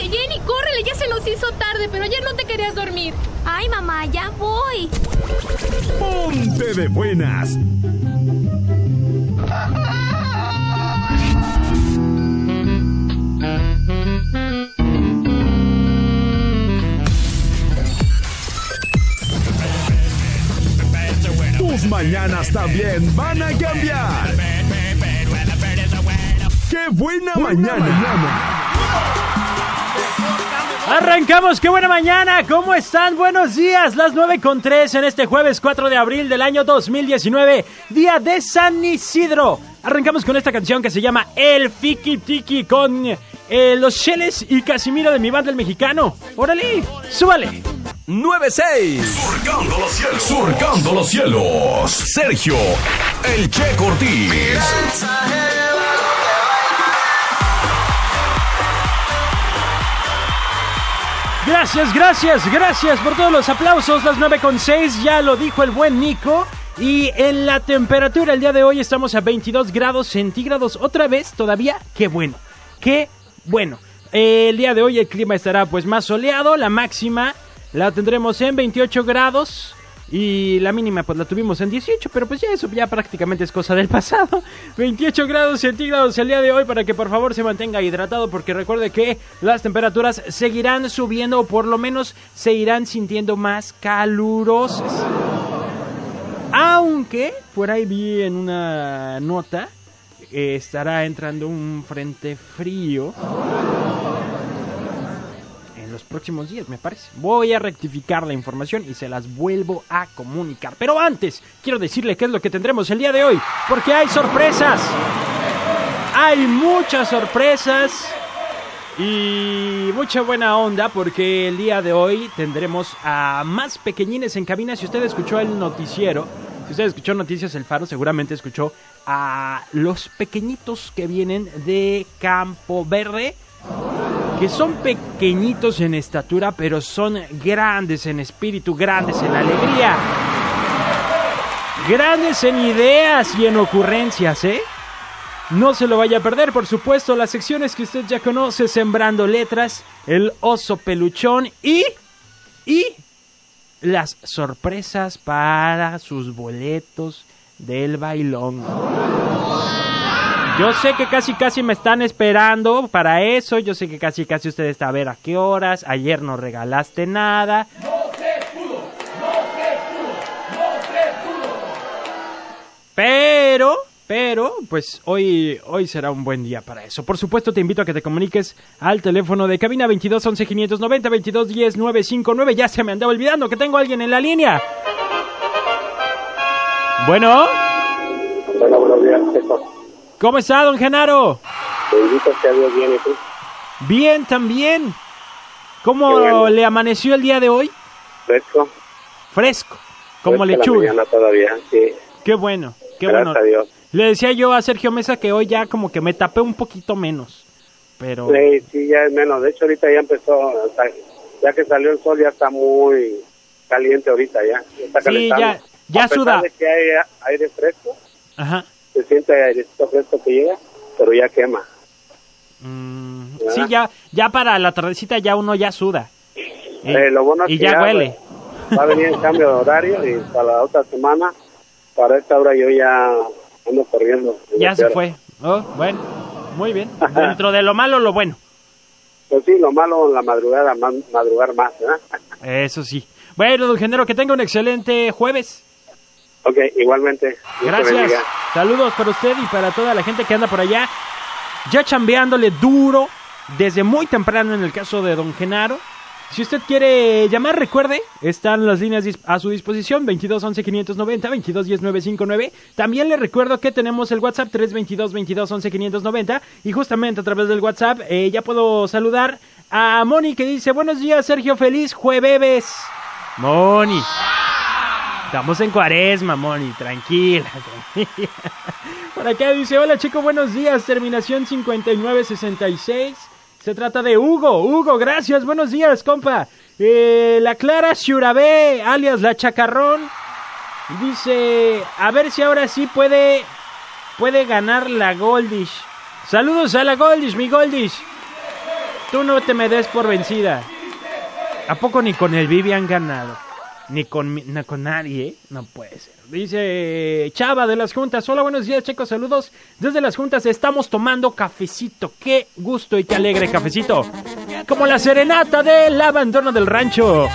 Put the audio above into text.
Córrele, Jenny, córrele, ya se nos hizo tarde, pero ayer no te querías dormir. Ay, mamá, ya voy. Ponte de buenas. Tus mañanas también van a cambiar. ¡Qué buena, mañana! Arrancamos, qué buena mañana, ¿cómo están? Buenos días, las 9 con 3 en este jueves 4 de abril del año 2019, día de San Isidro. Arrancamos con esta canción que se llama El Fiki Tiki con eh, los Sheles y Casimiro de mi banda el mexicano. Órale, súbale. 9-6. Surcando los cielos. Surcando los cielos. Sergio, el Che Cortés. Gracias, gracias, gracias por todos los aplausos. Las 9 con 6, ya lo dijo el buen Nico. Y en la temperatura el día de hoy estamos a 22 grados centígrados. Otra vez, todavía, qué bueno, qué bueno. el día de hoy el clima estará pues más soleado. La máxima la tendremos en 28 grados. Y la mínima pues la tuvimos en 18, pero pues ya eso ya prácticamente es cosa del pasado. 28 grados centígrados el día de hoy para que por favor se mantenga hidratado porque recuerde que las temperaturas seguirán subiendo o por lo menos se irán sintiendo más calurosas. Aunque por ahí vi en una nota estará entrando un frente frío los próximos días, me parece. Voy a rectificar la información y se las vuelvo a comunicar. Pero antes, quiero decirle qué es lo que tendremos el día de hoy, porque hay sorpresas. Hay muchas sorpresas y mucha buena onda porque el día de hoy tendremos a más pequeñines en cabina. Si usted escuchó el noticiero, si usted escuchó Noticias El Faro, seguramente escuchó a los pequeñitos que vienen de Campo Verde que son pequeñitos en estatura, pero son grandes en espíritu, grandes en alegría, grandes en ideas y en ocurrencias, ¿eh? No se lo vaya a perder, por supuesto, las secciones que usted ya conoce, Sembrando Letras, El Oso Peluchón y... y... las sorpresas para sus boletos del bailón. Yo sé que casi casi me están esperando para eso. Yo sé que casi casi usted está a ver a qué horas. Ayer no regalaste nada. No se pudo, no se pudo, no se pudo. Pero, pero, pues hoy, hoy será un buen día para eso. Por supuesto, te invito a que te comuniques al teléfono de cabina 22 11 590 22 10 959. Ya se me andaba olvidando que tengo a alguien en la línea. Bueno. Hola, buenos días. ¿Cómo está, don Genaro? Bendito sea Dios, bien, ¿y tú? Bien, también. ¿Cómo le amaneció el día de hoy? Fresco. Fresco, como Fresco lechuga. La todavía, sí. Qué bueno, qué Gracias bueno. a Dios. Le decía yo a Sergio Mesa que hoy ya como que me tapé un poquito menos. Pero Sí, sí, ya es menos. De hecho, ahorita ya empezó, ya que salió el sol, ya está muy caliente ahorita ya. está Sí, ya- ya a pesar suda. de que hay aire fresco, Ajá. Se siente airecito fresco que llega, pero ya quema. Mm, sí, ya, ya para la tardecita ya uno ya suda. Y, Eh, lo bueno es y que ya, ya, huele. Va a venir el cambio de horario y para la otra semana, para esta hora yo ya ando corriendo. Ya se fue. Oh, bueno, muy bien. Dentro de lo malo, lo bueno. Pues sí, lo malo la madrugada, madrugar más, ¿verdad? Eso sí. Bueno, don Genero, que tenga un excelente jueves. Ok, igualmente. Gracias. Saludos para usted y para toda la gente que anda por allá. Ya chambeándole duro desde muy temprano en el caso de Don Genaro. Si usted quiere llamar, recuerde, están las líneas a su disposición, 22 11 590, 22 10 959. También le recuerdo que tenemos el WhatsApp 322 22 11 590 y justamente a través del WhatsApp eh, ya puedo saludar a Moni que dice, buenos días Sergio, feliz jueves. Moni. Estamos en cuaresma, Moni, tranquila, tranquila. Por acá dice, hola chico, buenos días, terminación 5966. Se trata de Hugo, Hugo, gracias, buenos días, compa. Eh, la Clara Shurabé, alias la Chacarrón, dice, a ver si ahora sí puede, puede ganar la Goldish. Saludos a la Goldish, mi Goldish. Tú no te me des por vencida. ¿A poco ni con el Vivi han ganado? Ni con, ni con nadie. No puede ser. Dice Chava de las Juntas. Hola, buenos días, chicos. Saludos. Desde las Juntas estamos tomando cafecito. Qué gusto y qué alegre cafecito. Como la serenata del abandono del rancho.